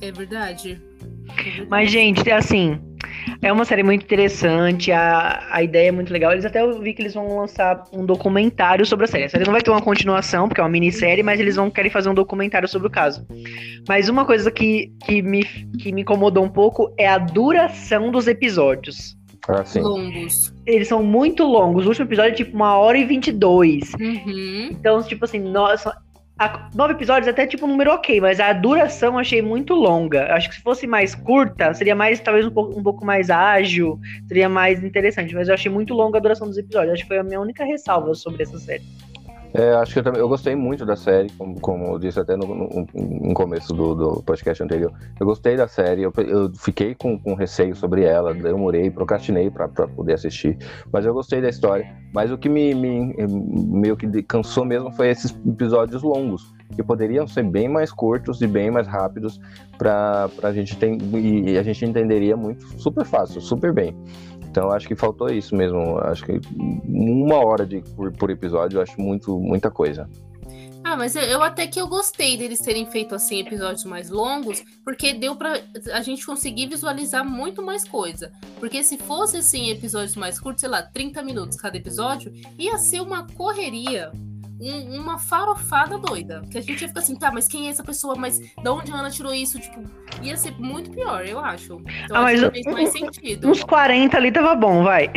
B: É verdade.
A: Mas, gente, é assim, é uma série muito interessante, a, a ideia é muito legal. Eles até eu vi que eles vão lançar um documentário sobre a série. A série não vai ter uma continuação, porque é uma minissérie, mas eles vão querer fazer um documentário sobre o caso. Mas uma coisa que, que, me, que me incomodou um pouco é a duração dos episódios.
C: Ah, sim.
B: Longos.
A: Eles são muito longos. O último episódio é tipo uma hora e vinte e dois.
B: Uhum.
A: Então, tipo assim, nossa, a, nove episódios é até tipo um número ok, mas a duração achei muito longa. Acho que se fosse mais curta, seria mais, talvez, um pouco, um pouco mais ágil, seria mais interessante. Mas eu achei muito longa a duração dos episódios. Acho que foi a minha única ressalva sobre essa série.
C: É, acho que eu, também, eu gostei muito da série, como, como eu disse até no, no, no começo do, do, podcast anterior. Eu gostei da série, eu, eu fiquei com, com, receio sobre ela, demorei, procrastinei para poder assistir, mas eu gostei da história. Mas o que me, me meio que cansou mesmo foi esses episódios longos, que poderiam ser bem mais curtos e bem mais rápidos para a gente ter, e a gente entenderia muito super fácil, super bem. Então acho que faltou isso mesmo. Acho que uma hora de, por, por episódio eu acho muito, muita coisa.
B: Ah, mas eu até que eu gostei deles terem feito assim episódios mais longos, porque deu para a gente conseguir visualizar muito mais coisa. Porque se fosse assim episódios mais curtos, sei lá, 30 minutos cada episódio, ia ser uma correria um, uma farofada doida. Que a gente ia ficar assim, tá, mas quem é essa pessoa? Mas de onde a Ana tirou isso? Tipo, ia ser muito pior, eu acho. Então ah,
A: mas
B: fez mais sentido.
A: Uns 40 ali tava bom, vai.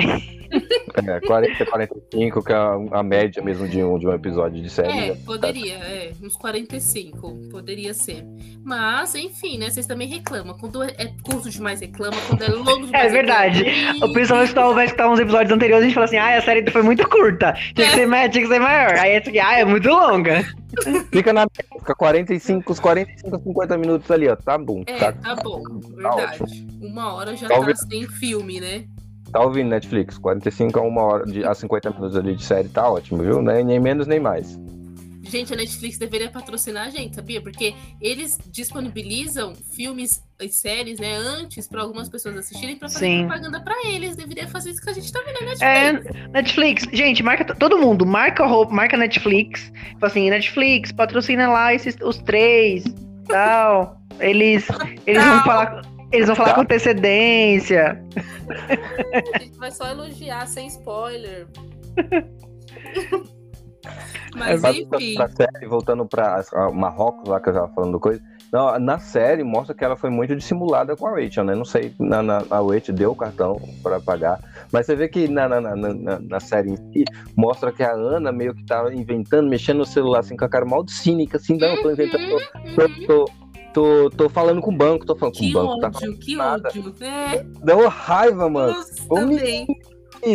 C: É, 40, 45, que é a, média mesmo de um, de um episódio de série.
B: É, poderia, é, uns 45, poderia ser. Mas, enfim, né, vocês também reclamam. Quando é curto demais, reclama. Quando é longo demais,
A: É verdade. Reclama. O pessoal que vai escutar uns episódios anteriores, a gente fala assim, ah, a série foi muito curta. Tinha que ser, tinha que ser maior. Aí esse aqui, ah, é muito longa.
C: Fica na fica 45, os 45, 50 minutos ali, ó. Tá bom.
B: É,
C: tá,
B: tá bom, verdade. Tá Uma hora já Talvez... tá sem filme, né?
C: Tá ouvindo Netflix? 45 a uma hora de, a 50 minutos ali de série tá ótimo, viu? Nem, nem menos nem mais.
B: Gente, a Netflix deveria patrocinar a gente, sabia? Porque eles disponibilizam filmes e séries, né, antes para algumas pessoas assistirem para fazer Sim. propaganda para eles. Deveria fazer isso que a gente tá vendo na Netflix.
A: É, Netflix, gente, marca todo mundo, marca marca Netflix. Tipo assim, Netflix, patrocina lá esses os três, tal. Eles eles vão falar eles vão falar tá. com antecedência.
B: A gente vai só elogiar sem spoiler. Mas é, enfim.
C: Pra série, voltando pra Marrocos, lá que eu tava falando coisa. Não, na série mostra que ela foi muito dissimulada com a Rachel, né? Não sei, na, na, a Rachel deu o cartão para pagar. Mas você vê que na, na, na, na, série em si, mostra que a Ana meio que tava inventando, mexendo no celular, assim, com a cara mal cínica, assim, não, tô inventando, tô, tô, tô Tô, tô falando com o banco, tô falando com o banco.
B: Tá ódio, tá que nada. ódio, né?
C: Deu raiva, mano. Nossa, também.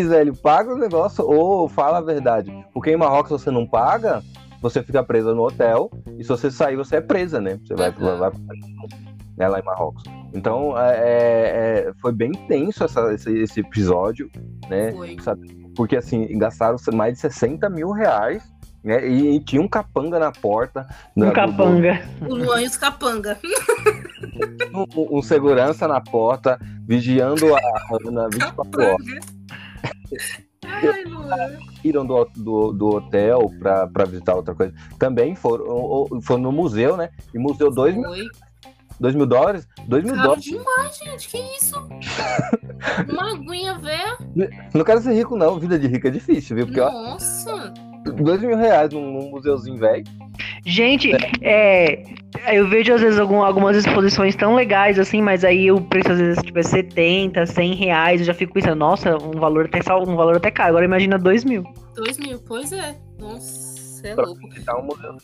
C: velho, paga o negócio ou fala a verdade. Porque em Marrocos você não paga, você fica presa no hotel. E se você sair, você é presa, né? Você vai, uhum. vai, né, lá em Marrocos. Então, é, é, é, foi bem tenso essa, esse, esse episódio, né? Foi. Porque, assim, gastaram mais de 60 mil reais né? E, e, tinha um capanga na porta.
A: Um capanga.
B: Do... O Luan e os capanga.
C: um, um, segurança na porta, vigiando a Ana 24 horas.
B: Ai, Luan.
C: Iram do, do, do hotel pra, pra visitar outra coisa. Também foram, foram no museu, né? E museu 2 mil, 2 mil dólares? 2 mil Caro dólares.
B: demais, gente. Que isso? Uma aguinha velha.
C: Não quero ser rico, não. Vida de rico é difícil, viu?
B: Porque, Nossa.
C: Ó, dois mil reais num, num museuzinho velho.
A: Gente, é. é, eu vejo às vezes algum, algumas exposições tão legais assim, mas aí o preço às vezes tipo, é 70, 100 reais. Eu já fico pensando, nossa, um valor até, um valor até caro. Agora imagina 2 mil.
B: 2 mil, pois é. Nossa, é louco.
C: Um museu.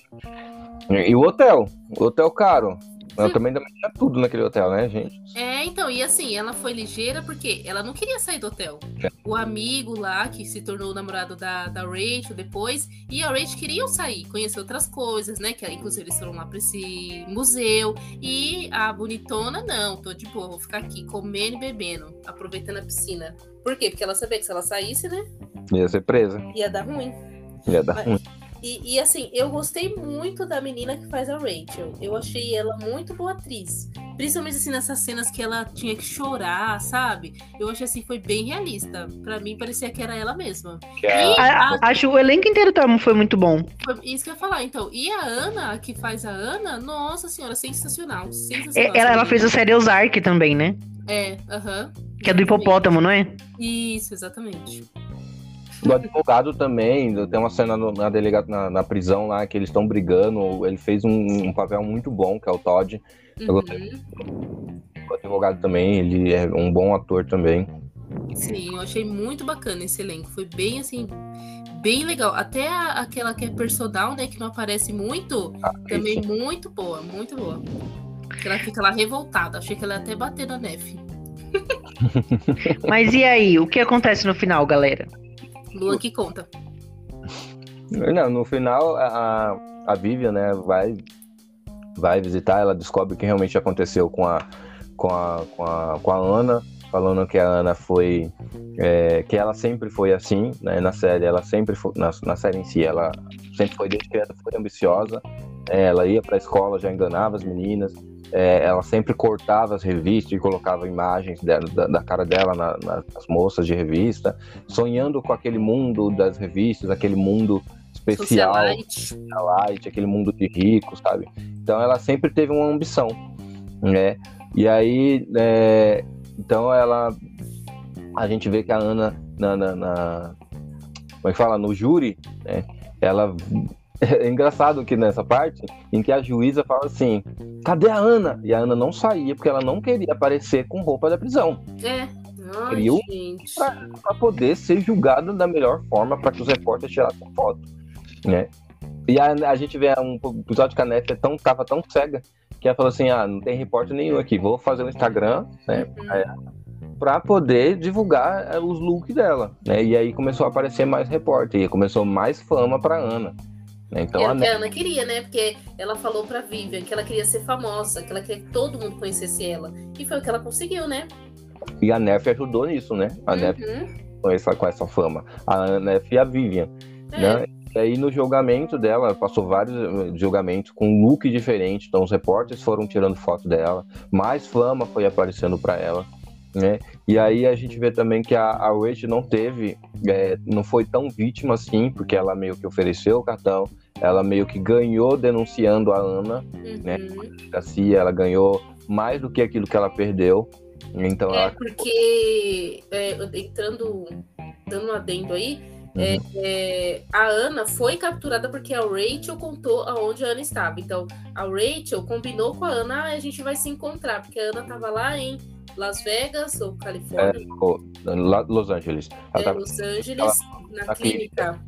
C: E o hotel? O hotel caro. Ela também tinha tudo naquele hotel, né, gente?
B: É, então, e assim, ela foi ligeira porque ela não queria sair do hotel.
C: É.
B: O amigo lá, que se tornou o namorado da, da Rachel depois, e a Rachel queriam sair, conhecer outras coisas, né? Que inclusive eles foram lá pra esse museu. E a bonitona, não, tô de boa, vou ficar aqui comendo e bebendo, aproveitando a piscina. Por quê? Porque ela sabia que se ela saísse, né?
C: Ia ser presa.
B: Ia dar ruim.
C: Ia dar
B: Mas-
C: ruim.
B: E, e, assim, eu gostei muito da menina que faz a Rachel. Eu achei ela muito boa atriz. Principalmente assim, nessas cenas que ela tinha que chorar, sabe? Eu achei assim, foi bem realista. Pra mim, parecia que era ela mesma.
C: Que é-
B: E
A: A-
B: a-
A: acho o elenco inteiro tá- foi muito bom.
B: foi isso que eu ia falar, então. E a Ana, que faz a Ana, nossa senhora, sensacional.
A: É,
B: Sensacional.
A: Ela, ela fez a série Ozark também, né?
B: É, aham.
A: Que é do hipopótamo, não é?
B: Isso, exatamente.
C: Do advogado também, tem uma cena no- na, delega, na, na prisão lá que eles estão brigando. Ele fez um, um papel muito bom, que é o Todd. Eu gostei.
B: Uhum.
C: O advogado também, ele é um bom ator também.
B: Sim, eu achei muito bacana esse elenco. Foi bem assim, bem legal. Até a- aquela que é personal, né, que não aparece muito, também muito boa, muito boa. Que ela fica lá revoltada. Achei que ela ia até bater na Nef.
A: Mas e aí, o que acontece no final, galera?
B: Luan que conta.
C: Não, no final, a, a Vivian, né, vai, vai visitar, ela descobre o que realmente aconteceu com a, com a, com a, com a Ana, falando que a Ana foi. é, que ela sempre foi assim, né, na série, ela sempre foi, na, na série em si, ela sempre foi, desde criança, foi ambiciosa, é, ela ia pra escola, já enganava as meninas, é, ela sempre cortava as revistas e colocava imagens dela- da, da cara dela na- nas moças de revista, sonhando com aquele mundo das revistas, aquele mundo especial,
B: Socialite.
C: aquele mundo de ricos, sabe? Então ela sempre teve uma ambição, né? E aí, é, então ela, a gente vê que a Ana na, na- na- como é que fala, no júri, né? Ela é engraçado que nessa parte em que a juíza fala assim, cadê a Ana? E a Ana não saía porque ela não queria aparecer com roupa da prisão
B: É.
C: Criou para poder ser julgada da melhor forma para que os repórteres tirassem foto, né? E a, a gente vê um episódio que a Nef é tão, tava tão cega que ela falou assim: ah, não tem repórter nenhum aqui, vou fazer um Instagram, né?
B: Uhum.
C: Para poder divulgar eh, os looks dela, né? E aí começou a aparecer mais repórter, e começou mais fama para Ana. Né? Então
B: Era o que
C: Nef,
B: a Ana queria, né? Porque ela falou pra Vivian que ela queria ser famosa, que ela queria que todo mundo conhecesse ela. E foi o que ela conseguiu, né?
C: e a Nef ajudou nisso, né? A Nef
B: Uhum.
C: com essa, com essa fama. A Nef e a Vivian.
B: É.
C: né? E aí no julgamento dela, ela passou vários eh, julgamentos com look diferente, então os repórteres foram tirando foto dela, mais fama foi aparecendo para ela, né? E aí a gente vê também que a, a Rachel não teve, eh, não foi tão vítima assim, porque ela meio que ofereceu o cartão, ela meio que ganhou denunciando a Ana, né?
B: Uhum.
C: da CIA, ela ganhou mais do que aquilo que ela perdeu, então
B: É,
C: ela
B: porque, é, entrando, dando um adendo aí, é,
C: Uhum.
B: é, a Ana foi capturada porque a Rachel contou aonde a Ana estava. Então, a Rachel combinou com a Ana, ah, a gente vai se encontrar, porque a Ana estava lá em Las Vegas, ou Califórnia,
C: oh, lá- Los Angeles. Ela
B: é,
C: tava-
B: Los Angeles, na
C: na
B: clínica.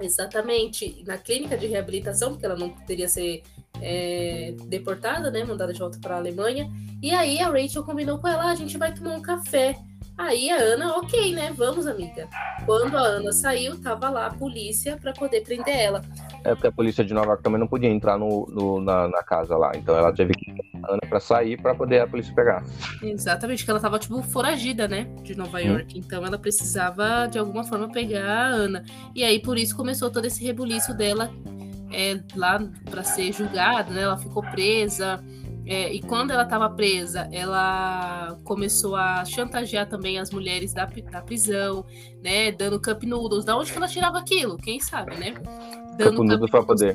B: Exatamente, na clínica de reabilitação, porque ela não poderia ser é, deportada, né? Mandada de volta para a Alemanha. E aí a Rachel combinou com ela: "Ah, a gente vai tomar um café. Aí a Ana, ok, né? Vamos, amiga. Quando a Ana saiu, tava lá a polícia para poder prender ela.
C: É porque a polícia de Nova York também não podia entrar no, no- na, na casa lá. Então ela teve que a Ana pra sair pra poder a polícia pegar.
B: Exatamente, que ela tava, tipo, foragida, né? De Nova
C: Hum.
B: York. Então ela precisava, de alguma forma, pegar a Ana. E aí, por isso, começou todo esse rebuliço dela é, lá para ser julgada, né? Ela ficou presa. É, e quando ela estava presa, ela começou a chantagear também as mulheres da, da prisão, né? Dando cup noodles. Da onde que ela tirava aquilo? Quem sabe, né?
C: Cup noodles pra poder.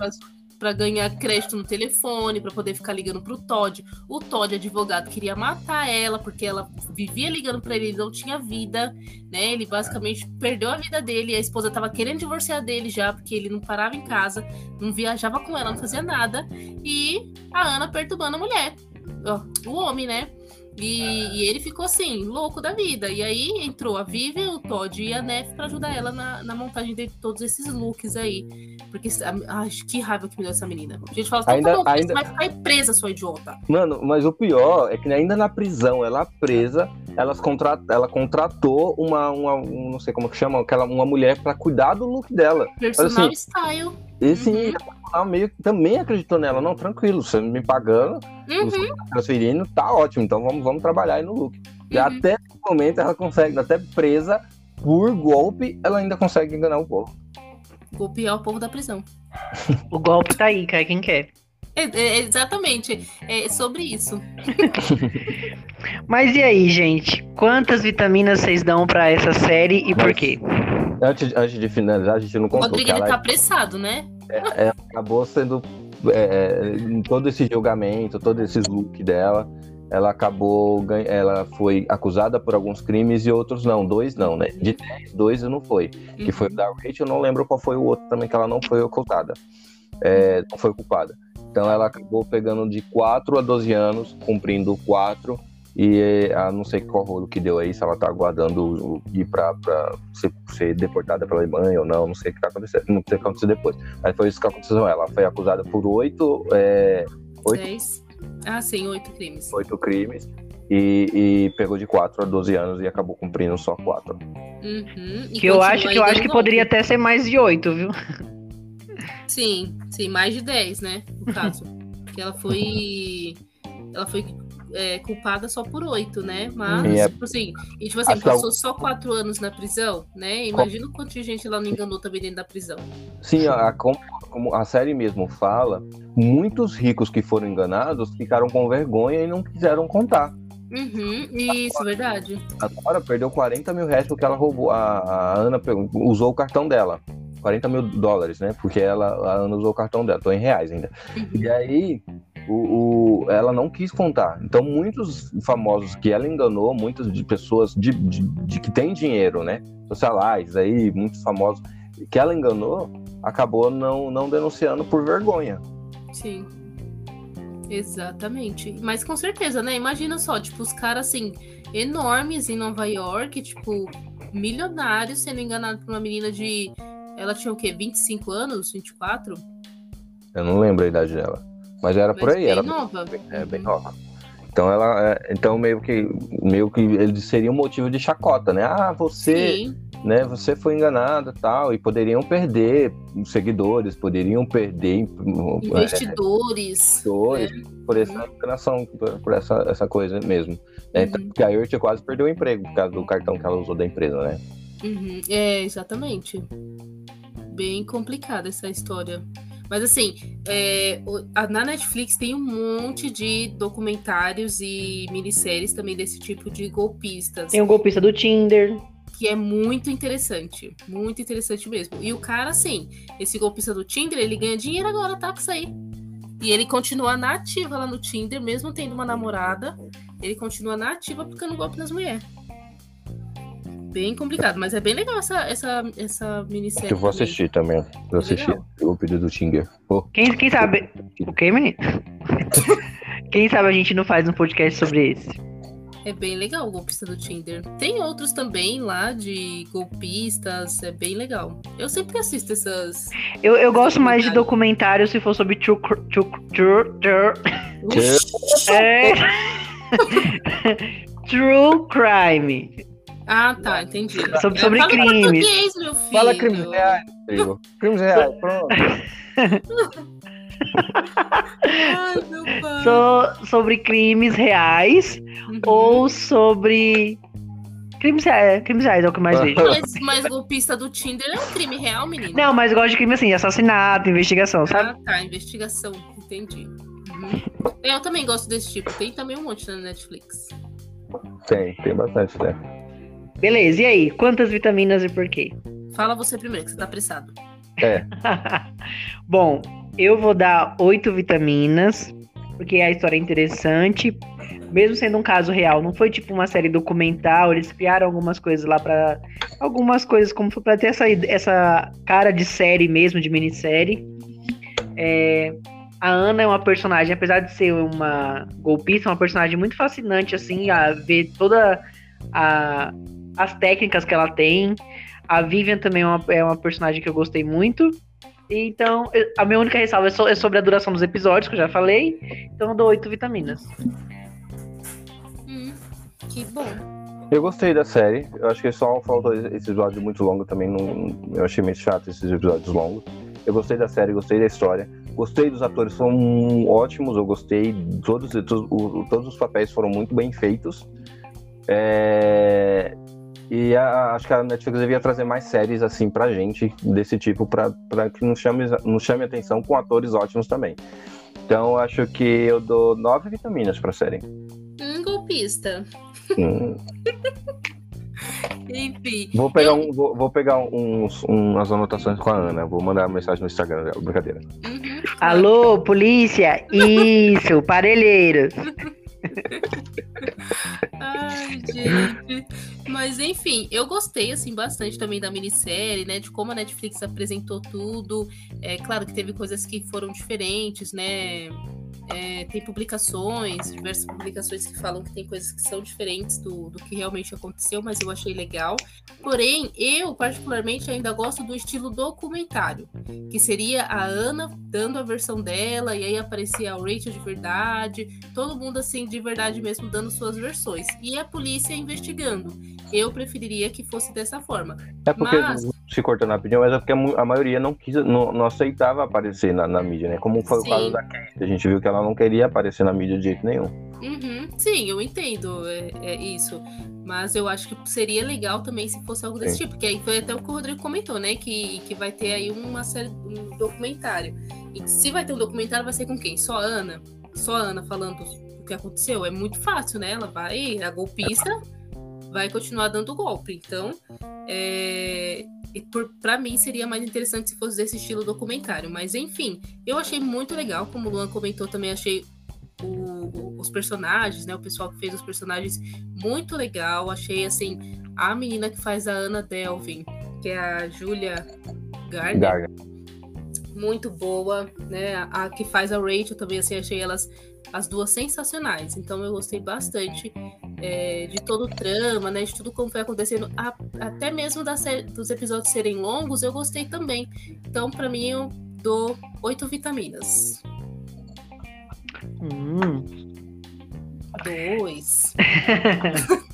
B: Para ganhar crédito no telefone, para poder ficar ligando pro Todd. O Todd, advogado, queria matar ela porque ela vivia ligando para ele, ele não tinha vida, né? Ele basicamente perdeu a vida dele, a esposa tava querendo divorciar dele já, porque ele não parava em casa, não viajava com ela, não fazia nada, e a Ana perturbando a mulher, o homem, né? E, e, ele ficou assim, louco da vida. E aí entrou a Vivian, o Todd e a Nef para ajudar ela na, na, montagem de todos esses looks aí. Porque, ai, que raiva que me deu essa menina. A gente fala assim, ainda, tá bom, ainda... vai ficar presa, sua idiota.
C: Mano, mas o pior é que ainda na prisão, ela presa, elas contrat... ela contratou uma, uma, não sei como que chama, aquela, uma mulher para cuidar do look dela.
B: Personal assim, style.
C: Esse uhum. Meio também acreditou nela. Não, tranquilo, você me pagando, uhum. transferindo, tá ótimo. Então vamos, vamos trabalhar aí no look. E uhum. até o momento ela consegue, até presa por golpe, ela ainda consegue enganar o povo.
B: Golpear o povo da prisão.
A: o golpe tá aí, cai quem quer.
B: É, é, exatamente, é sobre isso.
A: Mas e aí, gente? Quantas vitaminas vocês dão para essa série e por quê?
C: Antes, antes de finalizar, a gente não contou.
B: O Rodrigo, ele tá apressado, né?
C: É, é, acabou sendo. É, é, em todo esse julgamento, todo esse look dela, ela acabou. Ela foi acusada por alguns crimes e outros não. Dois não, né? De dez, dois não foi. Que foi o da Rachel, eu não lembro qual foi o outro também, que ela não foi ocultada. É, não foi culpada. Então ela acabou pegando de 4 a 12 anos, cumprindo 4 e a não sei qual rolo que deu aí, se ela tá aguardando ir pra, pra ser, ser, deportada pela Alemanha ou não, não sei o que tá acontecendo, não sei o que aconteceu depois. Mas foi isso que aconteceu com ela. Ela foi acusada por oito. É,
B: oito Seis. Ah, sim, oito crimes.
C: Oito crimes. E, e, pegou de 4 a 12 anos e acabou cumprindo só 4.
B: Uhum,
A: que eu acho que eu acho que poderia até ser mais de 8, viu?
B: Sim, sim, mais de 10, né? No caso. que ela foi. Ela foi é, culpada só por oito, né? Mas, é... tipo assim, e, tipo assim, passou só quatro anos na prisão, né? Imagina o quanto de gente ela não enganou também dentro da prisão.
C: Sim, a, como, como a série mesmo fala, muitos ricos que foram enganados ficaram com vergonha e não quiseram contar.
B: Uhum, isso, agora, verdade.
C: Agora perdeu 40 mil reais porque ela roubou. A, a Ana usou o cartão dela. 40 mil dólares, né? Porque ela, a Ana usou o cartão dela, tô em reais ainda. Uhum. E aí, o, o, ela não quis contar. Então, muitos famosos que ela enganou, muitas de pessoas de, de, de que têm dinheiro, né? Socialites aí, muitos famosos que ela enganou, acabou não, não denunciando por vergonha.
B: Sim. Exatamente. Mas com certeza, né? Imagina só, tipo, os caras assim, enormes em Nova York, tipo, milionários sendo enganados por uma menina de. Ela tinha o quê? 25 anos? 24?
C: Eu não lembro a idade dela. Mas era Mas por aí,
B: bem
C: era
B: nova.
C: Bem, é, bem nova. Então ela, é, então meio que, meio que ele seria um motivo de chacota, né? Ah, você, Sim. né? Você foi enganada, tal, e poderiam perder seguidores, poderiam perder
B: investidores,
C: é, investidores é. por essa uhum. enganação, por, por, essa, essa coisa mesmo. Né? Uhum. Porque a Irt quase perdeu o emprego por causa do cartão que ela usou da empresa, né?
B: Uhum. É exatamente. Bem complicada essa história. Mas assim, é, na Netflix tem um monte de documentários e minisséries também desse tipo de golpistas.
A: Tem o golpista do Tinder.
B: Que é muito interessante. Muito interessante mesmo. E o cara, assim, esse golpista do Tinder, ele ganha dinheiro agora, tá? Com isso aí. E ele continua na ativa lá no Tinder, mesmo tendo uma namorada. Ele continua na ativa aplicando golpe nas mulheres bem complicado, mas é bem legal essa, essa, essa minissérie.
C: Eu vou assistir também. Vou assistir o pedido do Tinger.
A: Oh. Quem, quem sabe. O que, menino? quem sabe a gente não faz um podcast sobre esse.
B: É bem legal o golpista do Tinder. Tem outros também lá de golpistas, é bem legal. Eu sempre assisto essas.
A: Eu, eu gosto mais de documentário se for sobre true. true, true, true. é... true crime.
B: Ah, tá, entendi.
A: Sobre, sobre Fala crimes.
C: Fala crimes reais, Rodrigo. Crimes reais, pronto.
B: Ai, meu pai.
A: So, sobre crimes reais uhum. ou sobre. Crimes reais, crimes reais é o que mais vejo.
B: Mas, mas golpista do Tinder é um crime real, menino?
A: Não, mas eu gosto de crime assim, assassinato, investigação, sabe?
B: Ah, tá, investigação, entendi. Uhum. Eu também gosto desse tipo. Tem também um monte na Netflix.
C: Tem, tem bastante, né?
A: Beleza, e aí? Quantas vitaminas e por quê?
B: Fala você primeiro, que você tá apressado.
C: É.
A: Bom, eu vou dar oito vitaminas, porque a história é interessante. Mesmo sendo um caso real, não foi tipo uma série documental, eles criaram algumas coisas lá para Algumas coisas, como foi pra ter essa, essa cara de série mesmo, de minissérie. É, a Ana é uma personagem, apesar de ser uma golpista, é uma personagem muito fascinante, assim, a ver toda a, as técnicas que ela tem. A Vivian também é uma, é uma personagem que eu gostei muito. Então, a minha única ressalva é, so, é, sobre a duração dos episódios, que eu já falei. Então, eu dou oito vitaminas.
B: Hum, que bom.
C: Eu gostei da série. Eu acho que só faltou esse episódio muito longo também. Não, eu achei meio chato esses episódios longos. Eu gostei da série, gostei da história. Gostei dos atores, foram ótimos. Eu gostei. Todos, todos, todos os papéis foram muito bem feitos. É, e a, acho que a Netflix devia trazer mais séries assim pra gente, desse tipo, pra, pra que nos chame, nos chame atenção com atores ótimos também. Então acho que eu dou nove vitaminas pra série.
B: Um golpista.
C: Hum.
B: Enfim.
C: Vou pegar, eu... um, vou, vou, pegar uns, umas anotações com a Ana. Vou mandar uma mensagem no Instagram, brincadeira.
A: Uhum. Alô, polícia! Isso, parelheiros!
B: Ai, gente. Mas enfim, eu gostei assim bastante também da minissérie, né? De como a Netflix apresentou tudo. É claro que teve coisas que foram diferentes, né? É, tem publicações, diversas publicações que falam que tem coisas que são diferentes do, do que realmente aconteceu, mas eu achei legal. Porém, eu particularmente ainda gosto do estilo documentário, que seria a Ana dando a versão dela, e aí aparecia a Rachel de verdade, todo mundo assim de verdade mesmo dando suas versões, e a polícia investigando. Eu preferiria que fosse dessa forma.
C: É porque, mas... se cortando rapidinho, mas é porque a maioria não quis, não, não aceitava aparecer na, na, mídia, né? Como foi Sim. o caso da Kate, a gente viu que ela não queria aparecer na mídia de jeito nenhum.
B: Uhum. Sim, eu entendo é, é, isso. Mas eu acho que seria legal também se fosse algo desse Sim. tipo, que aí foi até o que o Rodrigo comentou, né? Que, que vai ter aí uma série, um documentário. E se vai ter um documentário, vai ser com quem? Só a Ana? Só a Ana falando o que aconteceu? É muito fácil, né? Ela vai, a golpista vai continuar dando golpe. Então, é, para mim seria mais interessante se fosse desse estilo documentário. Mas enfim, eu achei muito legal, como o Luan comentou, também achei o, o, os personagens, né? O pessoal que fez os personagens muito legal. Achei assim, a menina que faz a Ana Delvin, que é a Julia Gardner. Muito boa, né? A, a que faz a Rachel também, assim, achei elas as duas sensacionais. Então eu gostei bastante é, de todo o trama, né? De tudo como foi acontecendo. A, até mesmo série, dos episódios serem longos, eu gostei também. Então, para mim, eu dou oito vitaminas.
A: Hum.
B: Dois.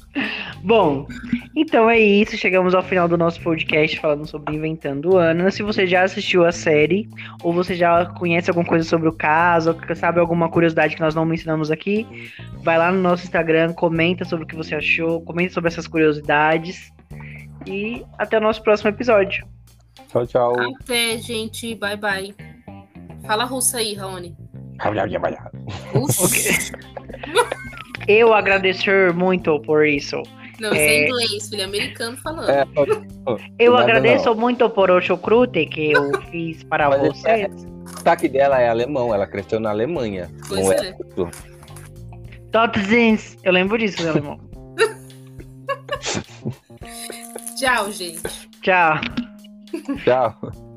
A: Bom, então é isso. Chegamos ao final do nosso podcast falando sobre Inventando Ana. Se você já assistiu a série, ou você já conhece alguma coisa sobre o caso, ou sabe alguma curiosidade que nós não mencionamos aqui, vai lá no nosso Instagram, comenta sobre o que você achou, comenta sobre essas curiosidades. E até o nosso próximo episódio.
C: Tchau, tchau.
B: Até, gente. Bye, bye. Fala russo aí, Raoni.
A: Eu agradecer muito por isso.
B: Não, isso é, é inglês, filho americano falando. É,
A: eu agradeço não. muito por o chucrute que eu fiz para Mas vocês. É,
C: o sotaque dela é alemão, ela cresceu na Alemanha. Pois não é. é.
A: Totzins. Eu lembro disso, alemão.
B: Tchau, gente.
A: Tchau.
C: Tchau.